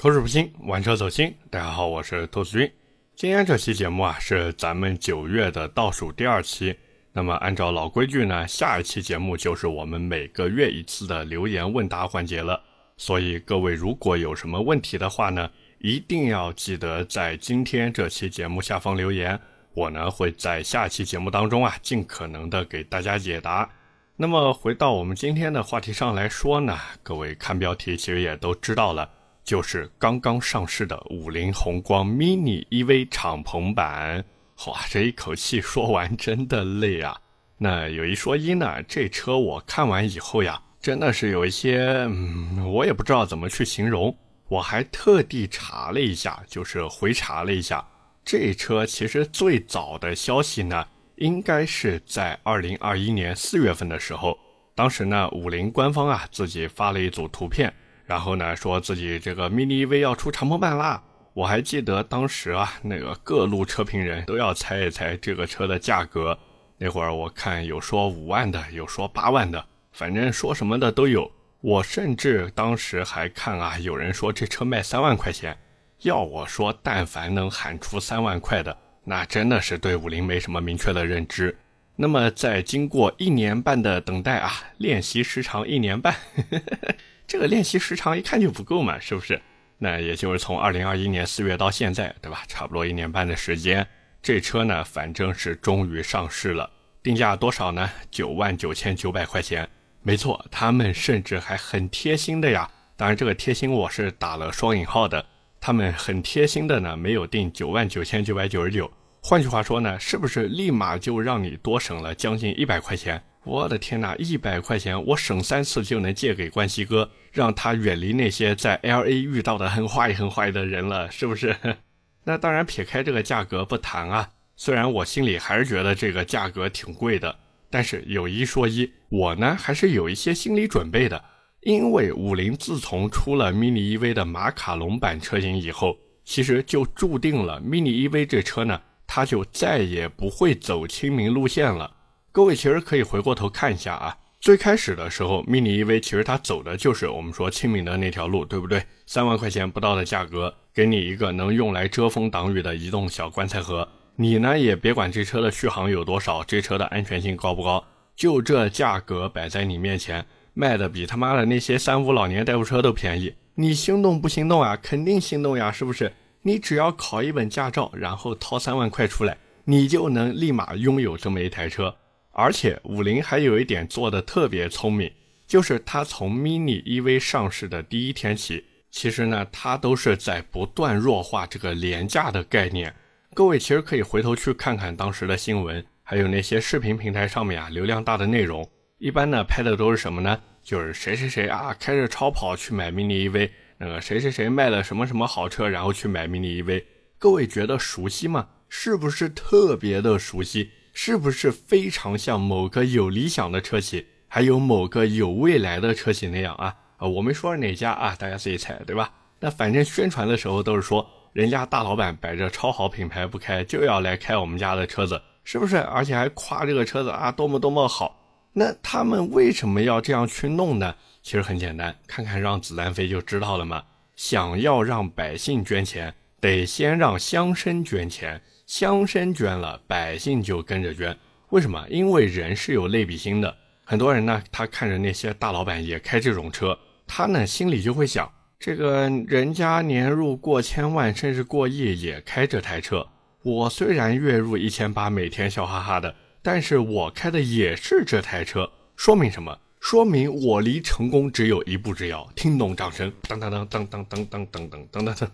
口齿不清，玩车走心。大家好，我是兔子君。今天这期节目啊，是咱们九月的倒数第二期。那么按照老规矩呢，下一期节目就是我们每个月一次的留言问答环节了。所以各位如果有什么问题的话呢，一定要记得在今天这期节目下方留言，我呢会在下期节目当中啊，尽可能的给大家解答。那么回到我们今天的话题上来说呢，各位看标题其实也都知道了。就是刚刚上市的五菱宏光 mini EV 敞篷版，哇，这一口气说完真的累啊。那有一说一呢，这车我看完以后呀，真的是有一些，嗯，我也不知道怎么去形容。我还特地查了一下，就是回查了一下，这车其实最早的消息呢，应该是在二零二一年四月份的时候，当时呢，五菱官方啊自己发了一组图片。然后呢，说自己这个 mini EV 要出长篷版啦。我还记得当时啊，那个各路车评人都要猜一猜这个车的价格。那会儿我看有说五万的，有说八万的，反正说什么的都有。我甚至当时还看啊，有人说这车卖三万块钱。要我说，但凡能喊出三万块的，那真的是对五菱没什么明确的认知。那么在经过一年半的等待啊，练习时长一年半。这个练习时长一看就不够嘛，是不是？那也就是从二零二一年四月到现在，对吧？差不多一年半的时间，这车呢，反正是终于上市了。定价多少呢？九万九千九百块钱。没错，他们甚至还很贴心的呀。当然，这个贴心我是打了双引号的。他们很贴心的呢，没有定九万九千九百九十九。换句话说呢，是不是立马就让你多省了将近一百块钱？我的天哪，一百块钱我省三次就能借给关西哥，让他远离那些在 L A 遇到的很坏很坏的人了，是不是？那当然撇开这个价格不谈啊，虽然我心里还是觉得这个价格挺贵的，但是有一说一，我呢还是有一些心理准备的，因为五菱自从出了 mini EV 的马卡龙版车型以后，其实就注定了 mini EV 这车呢，它就再也不会走亲民路线了。各位其实可以回过头看一下啊，最开始的时候，mini EV 其实它走的就是我们说亲民的那条路，对不对？三万块钱不到的价格，给你一个能用来遮风挡雨的移动小棺材盒，你呢也别管这车的续航有多少，这车的安全性高不高，就这价格摆在你面前，卖的比他妈的那些三无老年代步车都便宜，你心动不心动啊？肯定心动呀，是不是？你只要考一本驾照，然后掏三万块出来，你就能立马拥有这么一台车。而且五菱还有一点做的特别聪明，就是它从 mini EV 上市的第一天起，其实呢，它都是在不断弱化这个廉价的概念。各位其实可以回头去看看当时的新闻，还有那些视频平台上面啊流量大的内容，一般呢拍的都是什么呢？就是谁谁谁啊开着超跑去买 mini EV，那个谁谁谁卖了什么什么豪车，然后去买 mini EV。各位觉得熟悉吗？是不是特别的熟悉？是不是非常像某个有理想的车企，还有某个有未来的车企那样啊？啊，我没说是哪家啊，大家自己猜，对吧？那反正宣传的时候都是说，人家大老板摆着超好品牌不开，就要来开我们家的车子，是不是？而且还夸这个车子啊，多么多么好。那他们为什么要这样去弄呢？其实很简单，看看让子弹飞就知道了嘛。想要让百姓捐钱，得先让乡绅捐钱。乡绅捐了，百姓就跟着捐。为什么？因为人是有类比心的。很多人呢，他看着那些大老板也开这种车，他呢心里就会想：这个人家年入过千万，甚至过亿，也开这台车。我虽然月入一千八，每天笑哈哈的，但是我开的也是这台车。说明什么？说明我离成功只有一步之遥。听懂掌声？当当当当当当当当当当当。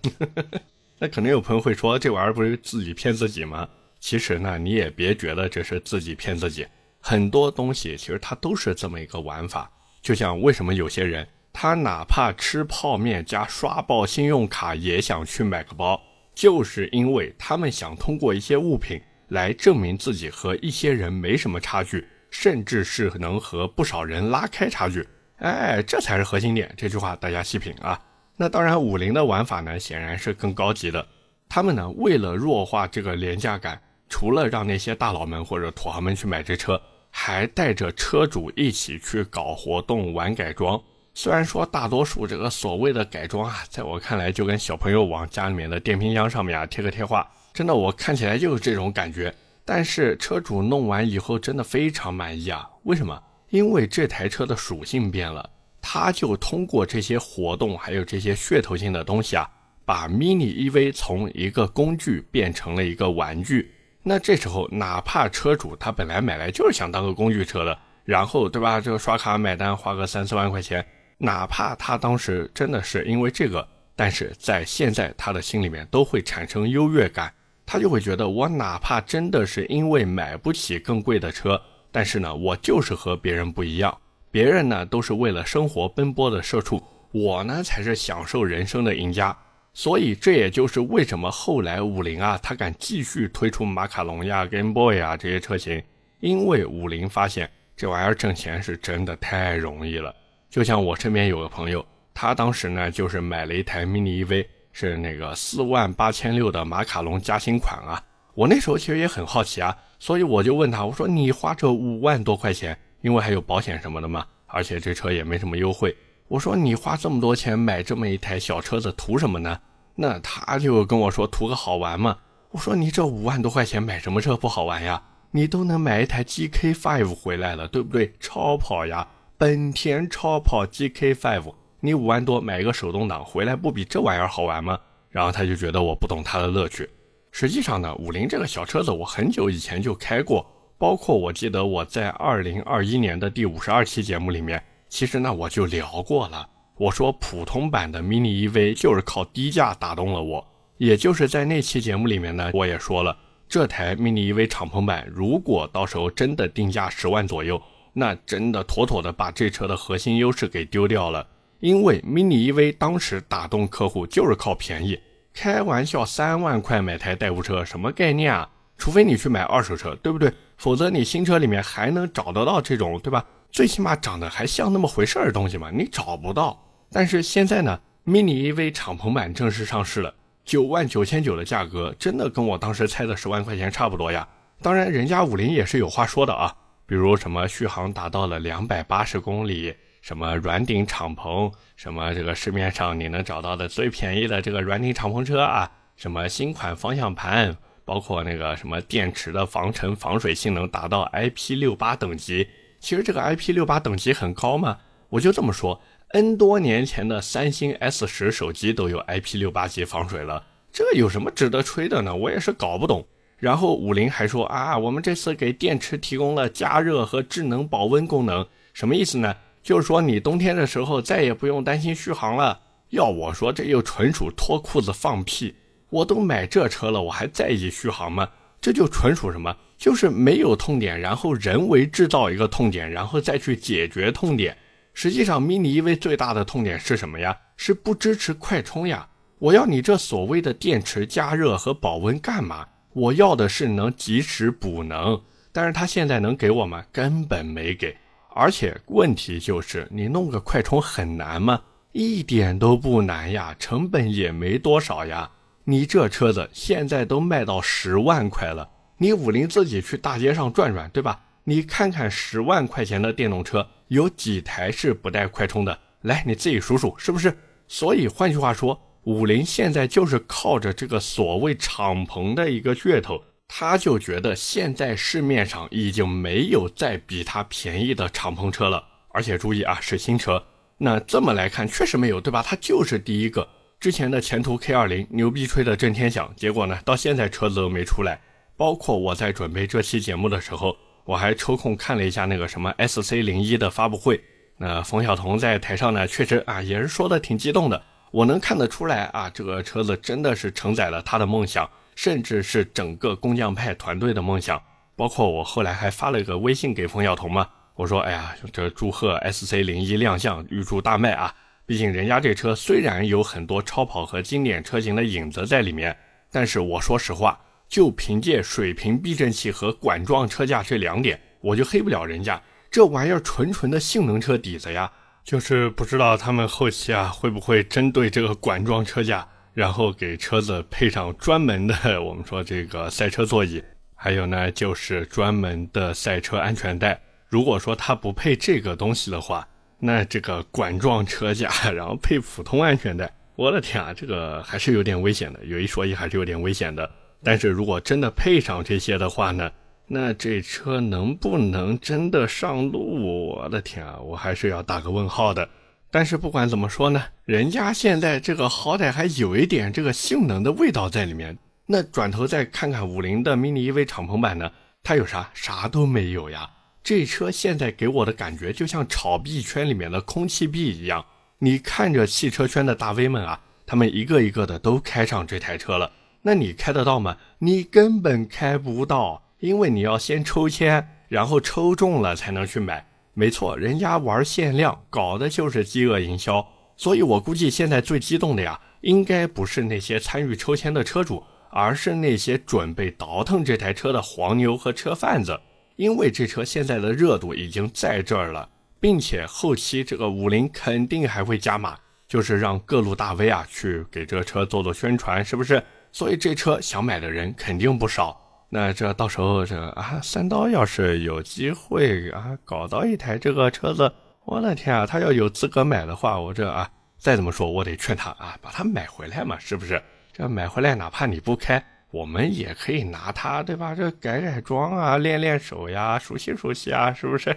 那可能有朋友会说，这玩意儿不是自己骗自己吗？其实呢，你也别觉得这是自己骗自己，很多东西其实它都是这么一个玩法。就像为什么有些人他哪怕吃泡面加刷爆信用卡也想去买个包，就是因为他们想通过一些物品来证明自己和一些人没什么差距，甚至是能和不少人拉开差距。哎，这才是核心点。这句话大家细品啊。那当然，五菱的玩法呢，显然是更高级的。他们呢，为了弱化这个廉价感，除了让那些大佬们或者土豪们去买这车，还带着车主一起去搞活动、玩改装。虽然说大多数这个所谓的改装啊，在我看来就跟小朋友往家里面的电冰箱上面啊贴个贴画，真的我看起来就是这种感觉。但是车主弄完以后真的非常满意啊！为什么？因为这台车的属性变了，他就通过这些活动还有这些噱头性的东西啊，把 mini EV 从一个工具变成了一个玩具。那这时候，哪怕车主他本来买来就是想当个工具车的，然后对吧？这个刷卡买单花个三四万块钱，哪怕他当时真的是因为这个，但是在现在他的心里面都会产生优越感。他就会觉得，我哪怕真的是因为买不起更贵的车，但是呢，我就是和别人不一样。别人呢都是为了生活奔波的社畜，我呢才是享受人生的赢家。所以这也就是为什么后来五菱啊，他敢继续推出马卡龙呀、Game Boy 啊这些车型，因为五菱发现这玩意儿挣钱是真的太容易了。就像我身边有个朋友，他当时呢就是买了一台 Mini EV。是那个四万八千六的马卡龙加新款啊！我那时候其实也很好奇啊，所以我就问他，我说你花这五万多块钱，因为还有保险什么的嘛，而且这车也没什么优惠。我说你花这么多钱买这么一台小车子图什么呢？那他就跟我说图个好玩嘛。我说你这五万多块钱买什么车不好玩呀？你都能买一台 GK5 回来了，对不对？超跑呀，本田超跑 GK5。你五万多买一个手动挡回来，不比这玩意儿好玩吗？然后他就觉得我不懂他的乐趣。实际上呢，五菱这个小车子我很久以前就开过，包括我记得我在二零二一年的第五十二期节目里面，其实呢我就聊过了。我说普通版的 mini EV 就是靠低价打动了我，也就是在那期节目里面呢，我也说了，这台 mini EV 敞篷版如果到时候真的定价十万左右，那真的妥妥的把这车的核心优势给丢掉了。因为 mini EV 当时打动客户就是靠便宜，开玩笑，三万块买台代步车什么概念啊？除非你去买二手车，对不对？否则你新车里面还能找得到这种，对吧？最起码长得还像那么回事儿的东西吗？你找不到。但是现在呢，mini EV 敞篷版正式上市了，九万九千九的价格，真的跟我当时猜的十万块钱差不多呀。当然，人家五菱也是有话说的啊，比如什么续航达到了两百八十公里。什么软顶敞篷，什么这个市面上你能找到的最便宜的这个软顶敞篷车啊，什么新款方向盘，包括那个什么电池的防尘防水性能达到 IP 六八等级。其实这个 IP 六八等级很高嘛，我就这么说，N 多年前的三星 S 十手机都有 IP 六八级防水了，这有什么值得吹的呢？我也是搞不懂。然后五菱还说啊，我们这次给电池提供了加热和智能保温功能，什么意思呢？就是说，你冬天的时候再也不用担心续航了。要我说，这又纯属脱裤子放屁。我都买这车了，我还在意续航吗？这就纯属什么？就是没有痛点，然后人为制造一个痛点，然后再去解决痛点。实际上，mini EV 最大的痛点是什么呀？是不支持快充呀。我要你这所谓的电池加热和保温干嘛？我要的是能及时补能。但是它现在能给我吗？根本没给。而且问题就是，你弄个快充很难吗？一点都不难呀，成本也没多少呀。你这车子现在都卖到十万块了，你五菱自己去大街上转转，对吧？你看看十万块钱的电动车有几台是不带快充的？来，你自己数数，是不是？所以换句话说，五菱现在就是靠着这个所谓敞篷的一个噱头。他就觉得现在市面上已经没有再比它便宜的敞篷车了，而且注意啊，是新车。那这么来看，确实没有，对吧？它就是第一个。之前的前途 K 二零牛逼吹的震天响，结果呢，到现在车子都没出来。包括我在准备这期节目的时候，我还抽空看了一下那个什么 SC 零一的发布会。那冯晓彤在台上呢，确实啊，也是说的挺激动的。我能看得出来啊，这个车子真的是承载了他的梦想。甚至是整个工匠派团队的梦想，包括我后来还发了一个微信给冯晓彤嘛，我说，哎呀，这祝贺 SC 零一亮相，预祝大卖啊！毕竟人家这车虽然有很多超跑和经典车型的影子在里面，但是我说实话，就凭借水平避震器和管状车架这两点，我就黑不了人家。这玩意儿纯纯的性能车底子呀，就是不知道他们后期啊会不会针对这个管状车架。然后给车子配上专门的，我们说这个赛车座椅，还有呢就是专门的赛车安全带。如果说它不配这个东西的话，那这个管状车架，然后配普通安全带，我的天啊，这个还是有点危险的。有一说一，还是有点危险的。但是如果真的配上这些的话呢，那这车能不能真的上路？我的天啊，我还是要打个问号的。但是不管怎么说呢，人家现在这个好歹还有一点这个性能的味道在里面。那转头再看看五菱的 mini EV 敞篷版呢，它有啥？啥都没有呀。这车现在给我的感觉就像炒币圈里面的空气币一样。你看着汽车圈的大 V 们啊，他们一个一个的都开上这台车了。那你开得到吗？你根本开不到，因为你要先抽签，然后抽中了才能去买。没错，人家玩限量，搞的就是饥饿营销。所以我估计现在最激动的呀，应该不是那些参与抽签的车主，而是那些准备倒腾这台车的黄牛和车贩子。因为这车现在的热度已经在这儿了，并且后期这个五菱肯定还会加码，就是让各路大 V 啊去给这车做做宣传，是不是？所以这车想买的人肯定不少。那这到时候这啊，三刀要是有机会啊，搞到一台这个车子，我的天啊，他要有资格买的话，我这啊，再怎么说，我得劝他啊，把它买回来嘛，是不是？这买回来哪怕你不开，我们也可以拿它，对吧？这改改装啊，练练手呀，熟悉熟悉啊，是不是？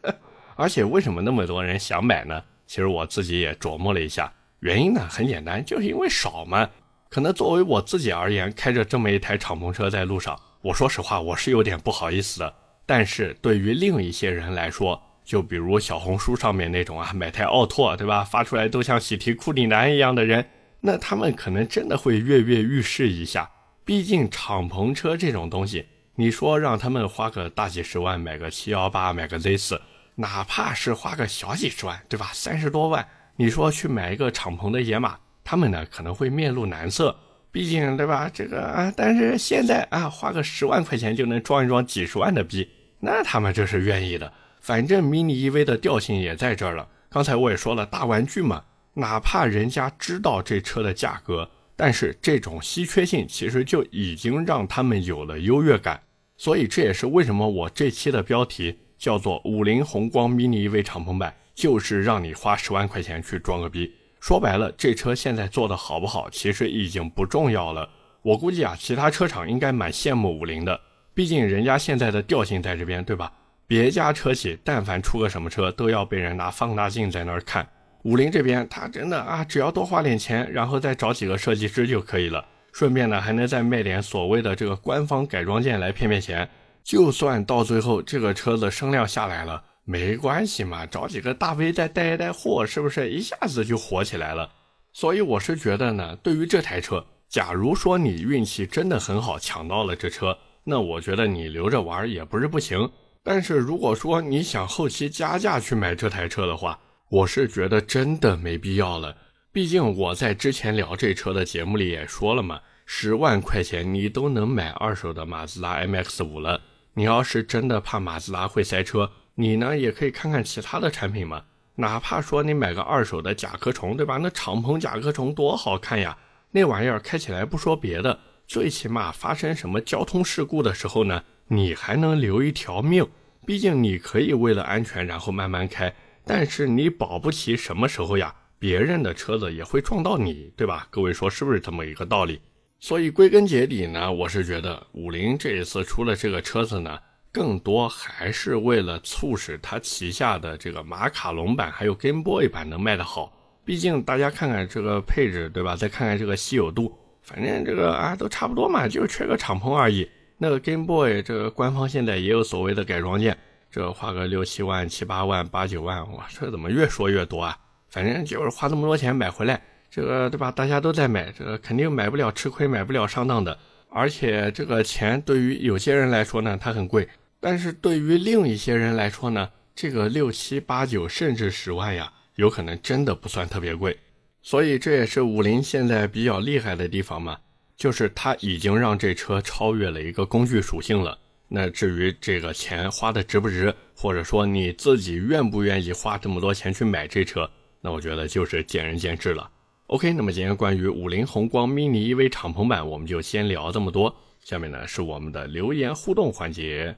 而且为什么那么多人想买呢？其实我自己也琢磨了一下，原因呢很简单，就是因为少嘛。可能作为我自己而言，开着这么一台敞篷车在路上，我说实话，我是有点不好意思的。但是对于另一些人来说，就比如小红书上面那种啊，买台奥拓，对吧？发出来都像喜提库里南一样的人，那他们可能真的会跃跃欲试一下。毕竟敞篷车这种东西，你说让他们花个大几十万买个七幺八，买个 Z 四，哪怕是花个小几十万，对吧？三十多万，你说去买一个敞篷的野马？他们呢可能会面露难色，毕竟对吧？这个啊，但是现在啊，花个十万块钱就能装一装几十万的逼，那他们这是愿意的。反正 mini EV 的调性也在这儿了。刚才我也说了，大玩具嘛，哪怕人家知道这车的价格，但是这种稀缺性其实就已经让他们有了优越感。所以这也是为什么我这期的标题叫做“五菱宏光 mini EV 敞篷版”，就是让你花十万块钱去装个逼。说白了，这车现在做的好不好，其实已经不重要了。我估计啊，其他车厂应该蛮羡慕五菱的，毕竟人家现在的调性在这边，对吧？别家车企但凡出个什么车，都要被人拿放大镜在那儿看。五菱这边，他真的啊，只要多花点钱，然后再找几个设计师就可以了，顺便呢，还能再卖点所谓的这个官方改装件来骗骗钱。就算到最后这个车子声量下来了。没关系嘛，找几个大 V 再带一带货，是不是一下子就火起来了？所以我是觉得呢，对于这台车，假如说你运气真的很好抢到了这车，那我觉得你留着玩也不是不行。但是如果说你想后期加价去买这台车的话，我是觉得真的没必要了。毕竟我在之前聊这车的节目里也说了嘛，十万块钱你都能买二手的马自达 MX 五了。你要是真的怕马自达会塞车，你呢也可以看看其他的产品嘛，哪怕说你买个二手的甲壳虫，对吧？那敞篷甲壳虫多好看呀！那玩意儿开起来不说别的，最起码发生什么交通事故的时候呢，你还能留一条命。毕竟你可以为了安全然后慢慢开，但是你保不齐什么时候呀，别人的车子也会撞到你，对吧？各位说是不是这么一个道理？所以归根结底呢，我是觉得五菱这一次出了这个车子呢。更多还是为了促使它旗下的这个马卡龙版还有 Game Boy 版能卖得好。毕竟大家看看这个配置，对吧？再看看这个稀有度，反正这个啊都差不多嘛，就缺个敞篷而已。那个 Game Boy 这个官方现在也有所谓的改装件，这花个六七万、七八万、八九万，哇，这怎么越说越多啊？反正就是花那么多钱买回来，这个对吧？大家都在买，这个肯定买不了吃亏，买不了上当的。而且这个钱对于有些人来说呢，它很贵；但是对于另一些人来说呢，这个六七八九甚至十万呀，有可能真的不算特别贵。所以这也是五菱现在比较厉害的地方嘛，就是它已经让这车超越了一个工具属性了。那至于这个钱花的值不值，或者说你自己愿不愿意花这么多钱去买这车，那我觉得就是见仁见智了。OK，那么今天关于五菱宏光 mini EV 敞篷版，我们就先聊这么多。下面呢是我们的留言互动环节。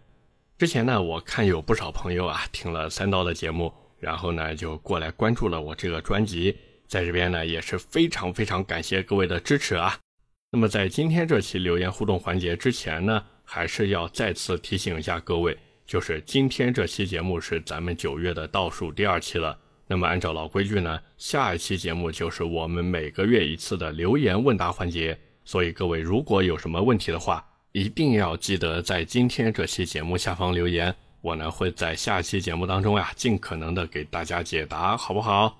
之前呢，我看有不少朋友啊听了三刀的节目，然后呢就过来关注了我这个专辑，在这边呢也是非常非常感谢各位的支持啊。那么在今天这期留言互动环节之前呢，还是要再次提醒一下各位，就是今天这期节目是咱们九月的倒数第二期了。那么按照老规矩呢，下一期节目就是我们每个月一次的留言问答环节。所以各位如果有什么问题的话，一定要记得在今天这期节目下方留言，我呢会在下期节目当中呀，尽可能的给大家解答，好不好？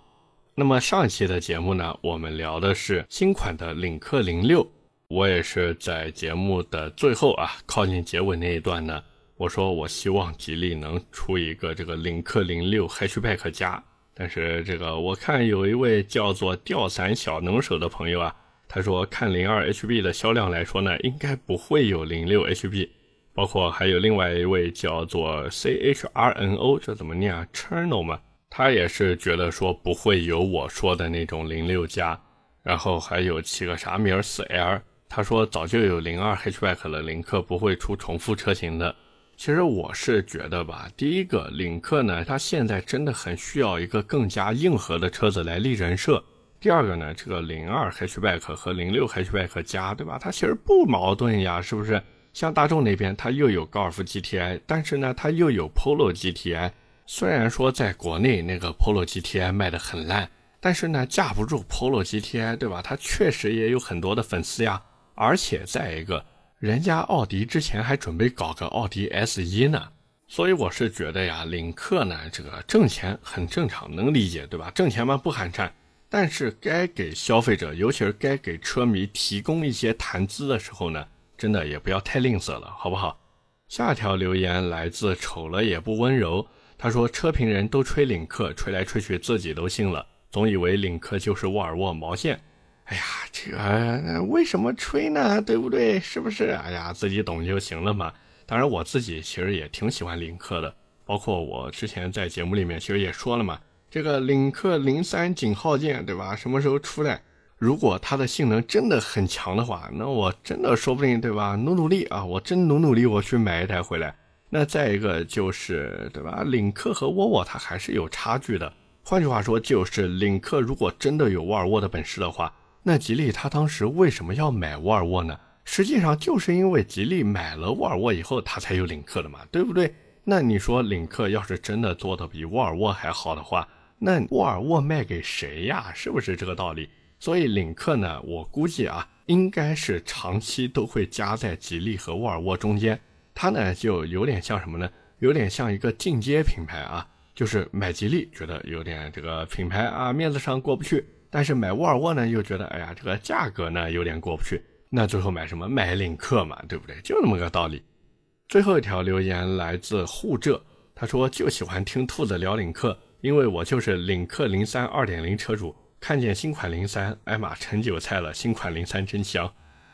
那么上一期的节目呢，我们聊的是新款的领克零六。我也是在节目的最后啊，靠近结尾那一段呢，我说我希望吉利能出一个这个领克零六 Hatchback 加，但是这个我看有一位叫做吊伞小能手的朋友啊，他说看零二 HB 的销量来说呢，应该不会有零六 HB，包括还有另外一位叫做 CHRNO，这怎么念啊？Chernal 嘛，他也是觉得说不会有我说的那种零六加，然后还有起个啥名儿四 L。他说早就有零二 hatchback 了，领克不会出重复车型的。其实我是觉得吧，第一个领克呢，它现在真的很需要一个更加硬核的车子来立人设。第二个呢，这个零二 hatchback 和零六 hatchback 加，对吧？它其实不矛盾呀，是不是？像大众那边，它又有高尔夫 GTI，但是呢，它又有 Polo GTI。虽然说在国内那个 Polo GTI 卖的很烂，但是呢，架不住 Polo GTI，对吧？它确实也有很多的粉丝呀。而且再一个，人家奥迪之前还准备搞个奥迪 S 一呢，所以我是觉得呀，领克呢这个挣钱很正常，能理解，对吧？挣钱嘛不寒碜，但是该给消费者，尤其是该给车迷提供一些谈资的时候呢，真的也不要太吝啬了，好不好？下条留言来自丑了也不温柔，他说车评人都吹领克，吹来吹去自己都信了，总以为领克就是沃尔沃毛线。哎呀，这个为什么吹呢？对不对？是不是？哎呀，自己懂就行了嘛。当然，我自己其实也挺喜欢领克的，包括我之前在节目里面其实也说了嘛，这个领克零三井号键，对吧？什么时候出来？如果它的性能真的很强的话，那我真的说不定，对吧？努努力啊，我真努努力，我去买一台回来。那再一个就是，对吧？领克和沃尔沃它还是有差距的。换句话说，就是领克如果真的有沃尔沃的本事的话。那吉利他当时为什么要买沃尔沃呢？实际上就是因为吉利买了沃尔沃以后，他才有领克的嘛，对不对？那你说领克要是真的做的比沃尔沃还好的话，那沃尔沃卖给谁呀？是不是这个道理？所以领克呢，我估计啊，应该是长期都会夹在吉利和沃尔沃中间。它呢就有点像什么呢？有点像一个进阶品牌啊，就是买吉利觉得有点这个品牌啊面子上过不去。但是买沃尔沃呢，又觉得哎呀，这个价格呢有点过不去。那最后买什么？买领克嘛，对不对？就那么个道理。最后一条留言来自沪浙，他说就喜欢听兔子聊领克，因为我就是领克零三二点零车主，看见新款零三，哎妈，成韭菜了！新款零三真香。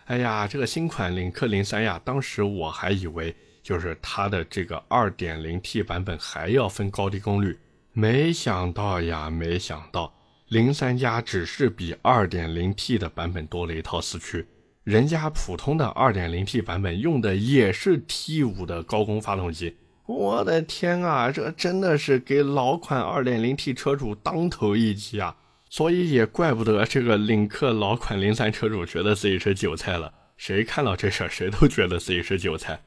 哎呀，这个新款领克零三呀，当时我还以为就是它的这个二点零 T 版本还要分高低功率，没想到呀，没想到。零三加只是比二点零 T 的版本多了一套四驱，人家普通的二点零 T 版本用的也是 T 五的高功发动机。我的天啊，这真的是给老款二点零 T 车主当头一击啊！所以也怪不得这个领克老款零三车主觉得自己是韭菜了。谁看到这事儿，谁都觉得自己是韭菜。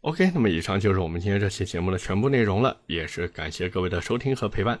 OK，那么以上就是我们今天这期节目的全部内容了，也是感谢各位的收听和陪伴。